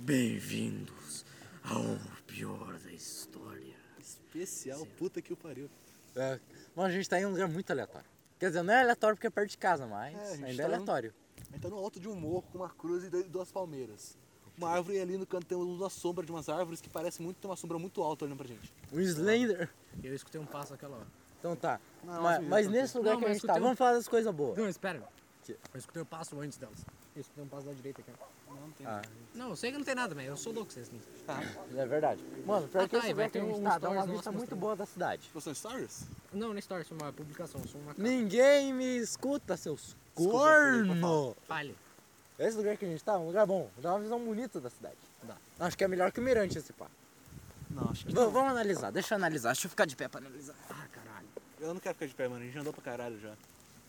Bem-vindos ao pior da história. Especial, puta que o pariu. É, Mano, a gente tá em um lugar muito aleatório. Quer dizer, não é aleatório porque é perto de casa, mas É, ainda tá é no- aleatório. A gente tá no alto de um morro com uma cruz e duas palmeiras. Uma árvore e ali no canto tem uma sombra de umas árvores que parece muito ter uma sombra muito alta olhando pra gente. O Slender. Eu escutei um passo aquela hora. Então tá. Não, mas mas- mas nesse lugar Não, que a mas gente tá, um- vamos falar das coisas boas. Não, espera. Que? Eu escutei um passo antes delas. Eu escutei um passo da direita aqui. Não tem. Ah, Não, eu sei que não tem nada, mas eu sou louco vocês nisso. é verdade. Mano, pior Ah, que tá, esse vai ter um tá, dá uma stories vista muito mostrando. boa da cidade. Tipo, são stories? Não, história, isso é uma publicação, sou uma Ninguém me escuta, seus Desculpa, corno! Fale. Esse lugar que a gente tá é um lugar bom, dá uma visão bonita da cidade. Dá. Acho que é melhor que o Mirante esse pá. Não, acho que V- não. vamos analisar, deixa eu analisar, deixa eu ficar de pé pra analisar. Ah, caralho. Eu não quero ficar de pé, mano. A gente andou pra caralho já.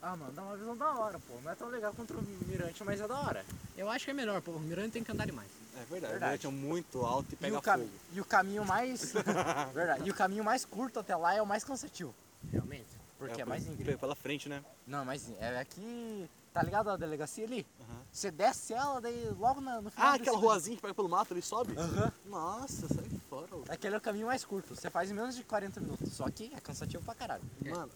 Ah, mano, dá uma visão da hora, pô. Não é tão legal contra o Mirante, mas é da hora. Eu acho que é melhor, pô. O Mirante tem que andar demais. É verdade. Verdade. A gente é muito alto e E pega o, cam- fogo. e o caminho mais. Verdade. E o caminho mais curto até lá é o mais cansativo. Realmente. Porque é, por- mais íngreme. Pela frente, né? Não, mas é aqui. Tá ligado a delegacia ali? Aham. Você desce ela, daí logo na- no final. Ah, aquela ruazinha que pega pelo mato, ele sobe? Aham. Nossa, sai fora. ô. Aquele é o caminho mais curto. Você faz em menos de 40 minutos. Só que é cansativo pra caralho. Mano.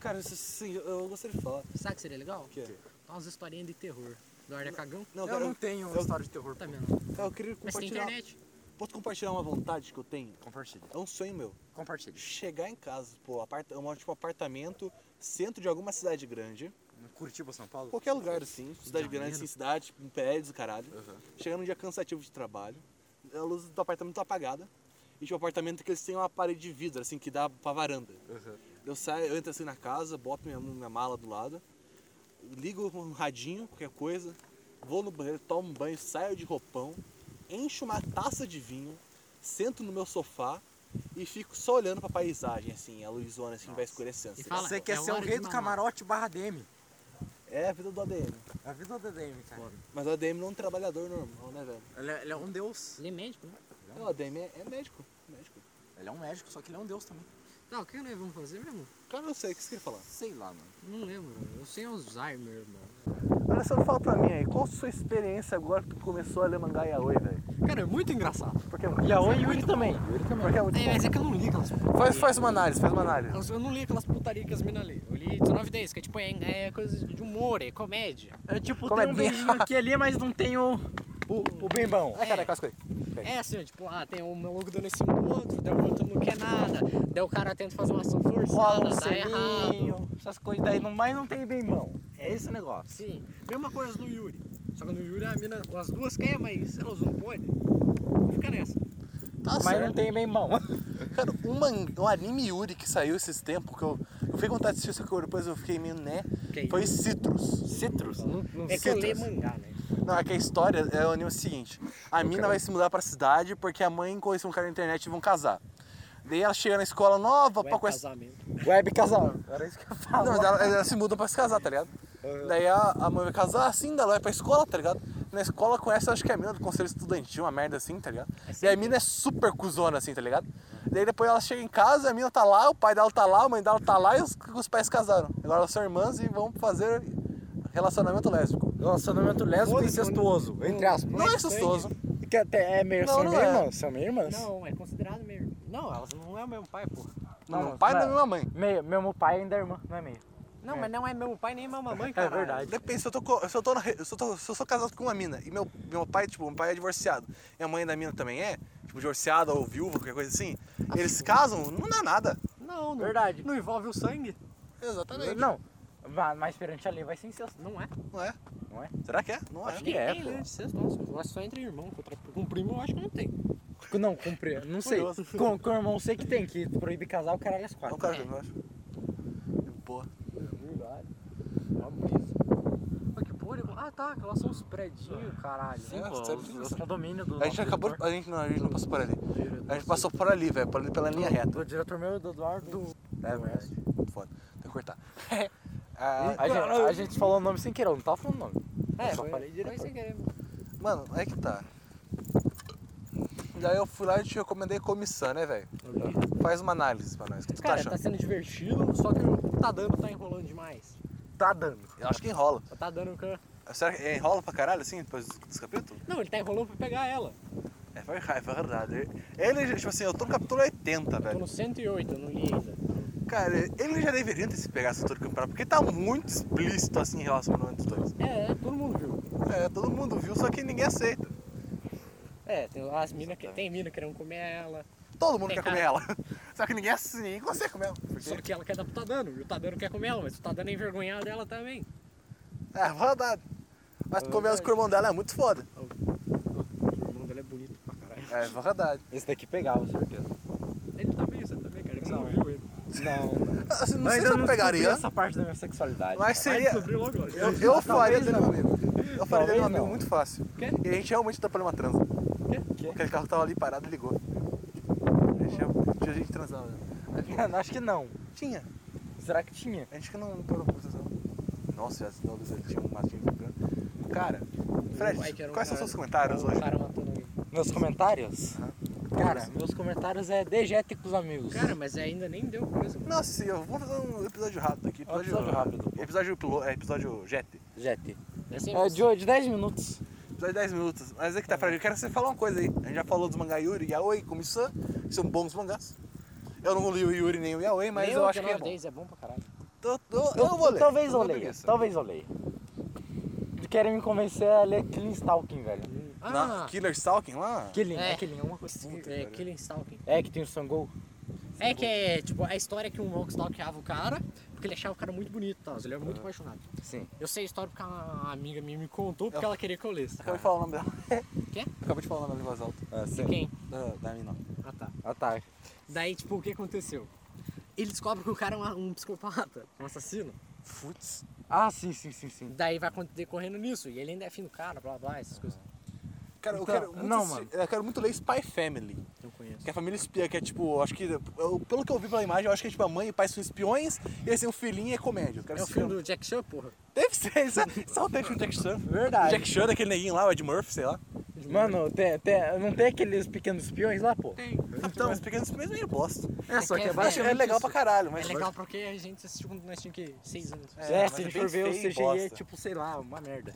Cara, sim, eu gostaria de falar. Sabe o que seria legal? O quê? Tá umas historinhas de terror. Do Arda Cagão. Não, eu cara, não tenho uma eu- história de terror. Tá vendo? cara, eu queria Mas tem compartilhar. internet. Posso compartilhar uma vontade que eu tenho? Compartilha. É um sonho meu. Compartilha. Chegar em casa, pô, aparta, um tipo apartamento, centro de alguma cidade grande, Curitiba, São Paulo? qualquer lugar assim, cidade de grande, Janeiro. assim, cidade, um prédio, caralho. Chegar num dia cansativo de trabalho, a luz do apartamento tá apagada, e tipo, um apartamento que eles têm uma parede de vidro, assim, que dá pra varanda. Eu saio, eu entro assim na casa, boto minha, minha mala do lado, ligo um radinho, qualquer coisa, vou no banheiro, tomo um banho, saio de roupão, encho uma taça de vinho, sento no meu sofá e fico só olhando pra paisagem, assim, a luzona assim vai escurecendo. E assim. fala- Você quer é ser o rei do camarote barra DM. É a vida do ADM. A vida do ADM, cara. Mas o ADM não é um trabalhador normal, né, velho? Ele é, ele é um deus. Ele é médico, né? Não, o ADM é, é médico. Ele é um médico, só que ele é um deus também. Tá, o que nós vamos fazer mesmo? Cara, não sei, o que você queria falar? Sei lá, mano. Não lembro. Eu sei Alzheimer, irmão. Alessandro, fala pra mim aí, qual a sua experiência agora que tu começou a ler mangá Yaoi, velho? Cara, é muito engraçado. Porque, E a Oi Yuri também. Yuri também. porque é muito É, mas é que eu não li aquelas Faz, faz uma análise, faz uma análise. Eu, não li aquelas putaria que as minas lê. Eu li 19 10, que é tipo, é, é coisa de humor, é comédia. É tipo, Como tem um beijinho aqui ali, mas não tem o, o, o bem bom. Ai, cara, aí. É assim, tipo, ah, tem um maluco dando em cima do outro, daí o outro não quer nada, daí o cara tenta fazer uma ação forçada, um dá errado. essas coisas daí, não, mas não tem bem bom. É esse o negócio. Sim, mesma coisa no Yuri. Só que no Yuri a mina, as duas querem, mas elas não podem. Fica nessa. Tá mas certo. não tem bem bom. Cara, um, um anime Yuri que saiu esses tempos, que eu, eu fiquei com vontade de assistir, só que depois eu fiquei meio né, Que foi Citrus. Citrus? Não, não É que eu leio mangá, né? Não, é que a história é o anime seguinte. A mina vai se mudar pra cidade porque a mãe conheceu um cara na internet e vão casar. Daí ela chega na escola nova pra Web conhecer... casamento. Web casal. Era isso que eu falo. Não, mas ela, elas se mudam pra se casar, tá ligado? Daí a, a mãe vai casar assim, daí ela vai pra escola, tá ligado? Na escola conhece, acho que é a mina do conselho estudantil, uma merda assim, tá ligado? e a mina é super cuzona assim, tá ligado? Daí depois ela chega em casa, a mina tá lá, o pai dela tá lá, a mãe dela tá lá e os, os pais casaram. Agora elas são irmãs e vão fazer relacionamento lésbico. Relacionamento lésbico e incestuoso, entre aspas. Não é gostoso. Que até é meio, Não, são não meio é. irmãs, são meio irmãs. Não, é considerado mesmo. Não, elas não é o mesmo pai, porra. Não, o pai da mesma mãe. Meio, mesmo pai ainda é irmã, não é meio. Não, mas não é meu pai nem minha mamãe, É cara. verdade. Depende, se eu, tô, co- se, eu tô na re- se, eu tô- se eu sou casado com uma mina e meu, meu pai, tipo, meu pai é divorciado e a mãe da mina também é, tipo, divorciada ou viúva, qualquer coisa assim, eles se casam, não dá nada. Não, não. Verdade. Não envolve o sangue. Exatamente. Não, mas perante a lei vai ser incesto. Não é. Não é? Não é? Será que é? Não é. Acho que é, tem pô. lei de sexto, nossa. Eu acho que só entre irmão. Contra, com primo eu acho que não tem. Não, cumprir, não sei. Curioso. Com, com o irmão sei que tem, que proíbe casar o caralho às Não, quatro. cara, eu acho. Boa. Verdade. Ah, que porra. Ah, tá. Aquelas são os predinhos, caralho. Sim, Pô, pô, os, os condomínios do A gente acabou. A gente não, a gente não passou por ali. A gente passou por ali, velho, por ali pela linha reta. Do diretor meu, do Eduardo. É verdade. Foda. Tem que cortar. Ah, A gente, a gente falou o nome sem querer, eu não tava falando o nome. É, só foi, falei foi diretor. sem querer. mano, é que tá. Daí eu fui lá e te recomendei comissão, né, velho? Faz uma análise pra nós. O que tu tá Cara, achando? tá sendo divertido, só que o tá dando tá enrolando demais. Tá dando. Eu acho que enrola. Tá dando que. Será que enrola pra caralho assim depois dos capítulos? Não, ele tá enrolando pra pegar ela. É, foi, é, foi verdade. Ele, tipo assim, eu tô no capítulo 80, Tô velho. no 108, eu não li ainda. Cara, ele já deveria ter se pegado essa altura do campeonato, porque tá muito explícito assim em relação ao dos dois. É, é, todo mundo viu. É, todo mundo viu, só que ninguém aceita. É, tem as minas que tem mina querendo comer ela. Todo mundo Tem quer cara- comer ela. Só que ninguém, assim, ninguém consegue comer ela. Só Porque... que ela quer dar pro Tadano, e o Tadano quer comer ela, mas o Tadano é envergonhado dela também. É, verdade. Mas comer ela com o irmão dela é muito foda. O irmão dela é bonito pra caralho. É verdade. Esse daqui pegava, certeza. Ele também, você também, cara. Você não viu ele. Não, Assim, não Mas sei se eu não pegaria, essa parte da minha sexualidade. mas seria... Eu, eu faria dele um não. amigo. Eu faria dele um amigo não. muito fácil. Quê? E a gente realmente tá uma transa. Quê? Aquele carro tava ali parado e ligou. A gente, tinha gente transando. Acho que não. Tinha. Será que tinha? A gente que não parou pra. Nossa, já não, ele tinha um matinho ficando. Cara, Fred, quais são cara- seus comentários hoje? Meus comentários? Cara, meus comentários é dejete com os amigos. Cara, mas ainda nem deu começo. Nossa, sim, eu vou fazer um episódio rápido aqui. Um episódio rápido. Episódio, pilo- é, episódio jet. Jet. É de, de 10 minutos. Episódio de 10 minutos. Mas é que tá, Fred, eu quero que você fale uma coisa aí. A gente já falou dos mangá Yuri, Yaoi, Komi-san, que são bons mangás. Eu não li o Yuri nem o Yaoi, mas Nem eu acho que é 19 bom. É bom pra caralho. Tô- tô- eu não vou ler. Talvez eu tô com leia. preguiça. Talvez eu leia. Querem me convencer a ler Killing Stalking, velho. Na Ah, Killer Stalking lá? Killing, É. é, Killing, é uma coisa assim. Puta, é cara. Killing Stalking. É, que tem o Sangol. É que é, tipo, a história que um Monk stalkeava o cara, porque ele achava o cara muito bonito e tal. Ele era muito apaixonado. Sim. Eu sei a história porque uma amiga minha me contou, porque ela queria que eu lesse. Acabei de falar o nome dela. Quê? Acabei de falar o nome dela em voz alta. Ah, De sim. quem? Da, da mina. Ah, tá. Ah, tá. Daí, tipo, o que aconteceu? Ele descobre que o cara é um, um psicopata, um assassino. Futs. Ah, sim, sim, sim, sim. Daí vai decorrendo nisso. E ele ainda é fim do cara, blá blá, essas coisas. Cara, eu Então, quero muito não, mano. Eu quero muito ler Spy Family. Não conheço. Que é a família espia, que é tipo, eu acho que. eu- pelo que eu vi pela imagem, eu acho que é tipo a mãe e o pai são espiões e eles têm um filhinho e é comédia. Eu quero É o filme do Jack Chan, porra. Deve ser, isso é, isso é autêntico do Jack Chan. Verdade. Jack Chan, daquele neguinho lá, o Ed Murphy, sei lá. Mano, tem, tem- não tem aqueles pequenos espiões lá, pô? Tem. Então, os pequenos espiões meio bosta. É, só que é que é Mas é legal isso. pra caralho, É mas. legal porque a gente assistiu quando nós tínhamos que 6 anos. É, É, mas se a é gente bem for ver o CGI é tipo, sei lá, uma merda.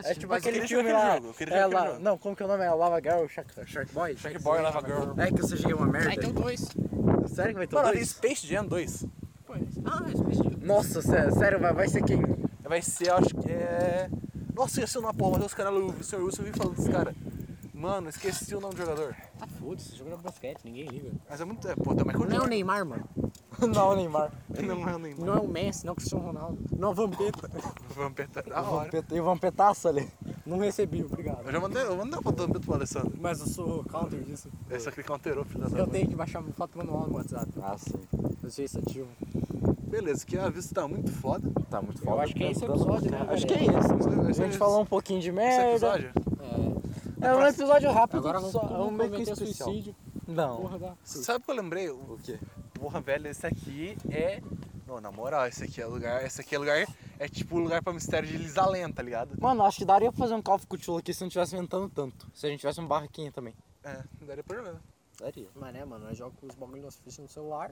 Tá, É tipo aquele filme lá. jogo, É lá, jogo. não, como que é o nome? É Lava Girl, Shark, Shark Boy? Shark Boy, Lava Girl. É que o CGI é uma merda. Aí tem o 2. Sério que vai ter Mano, tem dois? Space Jam 2. Ah, é Space Jam. Nossa, sé- sério, vai, vai ser quem? Vai ser, eu acho que é. Nossa, esqueci o nome, porra, mas os caras, o Sr. Wilson, eu vi falando desse cara. Mano, esqueci o nome do jogador. Ah, foda-se, esse jogo é basquete, ninguém liga. Mas é muito. É, pô, tem o Michael Não é o Jordan. Neymar, mano. Não, Neymar. Não é o Neymar. Não é o Messi, não é o Cristiano Ronaldo. Não é o Vampeta. Vampeta da O hora. Vampeta- E o Vampetaço ali. Não recebi, obrigado. Eu já mandei, eu mandei uma foto do Vampeta pro Alessandro. Mas eu sou counter disso. Esse aqui counterou, filho da Eu tenho que baixar uma foto manual no WhatsApp. Ah, sim. Eu sei isso ativo. Beleza, que a vista tá muito foda. Tá muito Eu foda. acho que é esse episódio, né, Acho que é esse. A Esse é gente esse. falou um pouquinho de Esse merda. episódio. É. É um episódio rápido, Agora vamos, só, é um vamos meio que suicídio. Não. Porra da... Sabe o que eu lembrei? O quê? Porra, velho, esse aqui é. Não, na moral, esse aqui é lugar. Esse aqui é lugar. É tipo lugar pra mistério de Lisalém, tá ligado? Mano, acho que daria pra fazer um Call of Cthulhu aqui se não tivesse ventando tanto. Se a gente tivesse um barraquinho também. É, daria pra jogar. Daria. Mas né, mano, nós jogamos os bagulhos nossos fichas no celular.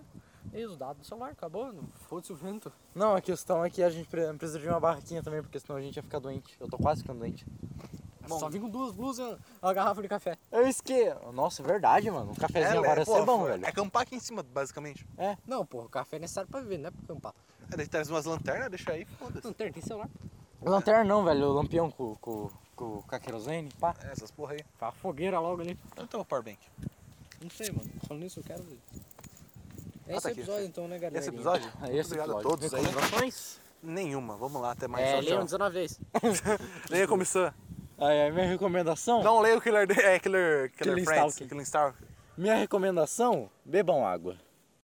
E os dados do celular, acabou. Não foda-se o vento. Não, a questão é que a gente pre- precisa de uma barraquinha também, porque senão a gente ia ficar doente. Eu tô quase ficando doente. Bom. Só vim com duas blusas e uma garrafa de café. Eu esqueci. Nossa, verdade, mano. Um cafezinho agora ia pô, ser bom, é velho. acampar aqui em cima, basicamente. Não, porra, o café é necessário pra viver, não é pra acampar. É, daí traz umas lanternas, deixa aí, foda-se. Não tem, celular. Lanterna não, velho. O lampião com, com, com, com a querosene, pá. É, essas porra aí. A fogueira logo ali. Então tem o powerbank. Não sei, mano. Falando nisso, eu quero ver. Ah, Esse tá aqui. episódio, então, né, galera? Esse episódio? É esse obrigado episódio. a todos aí. Recomendações? Nenhuma. Vamos lá, até mais. É, leiam tchau. 19 vezes. Leia como isso. Aí, a minha recomendação? Não leia o Killer, é, Killer, Killer Killing Friends. Stalking. Killing Star. Minha recomendação, bebam água.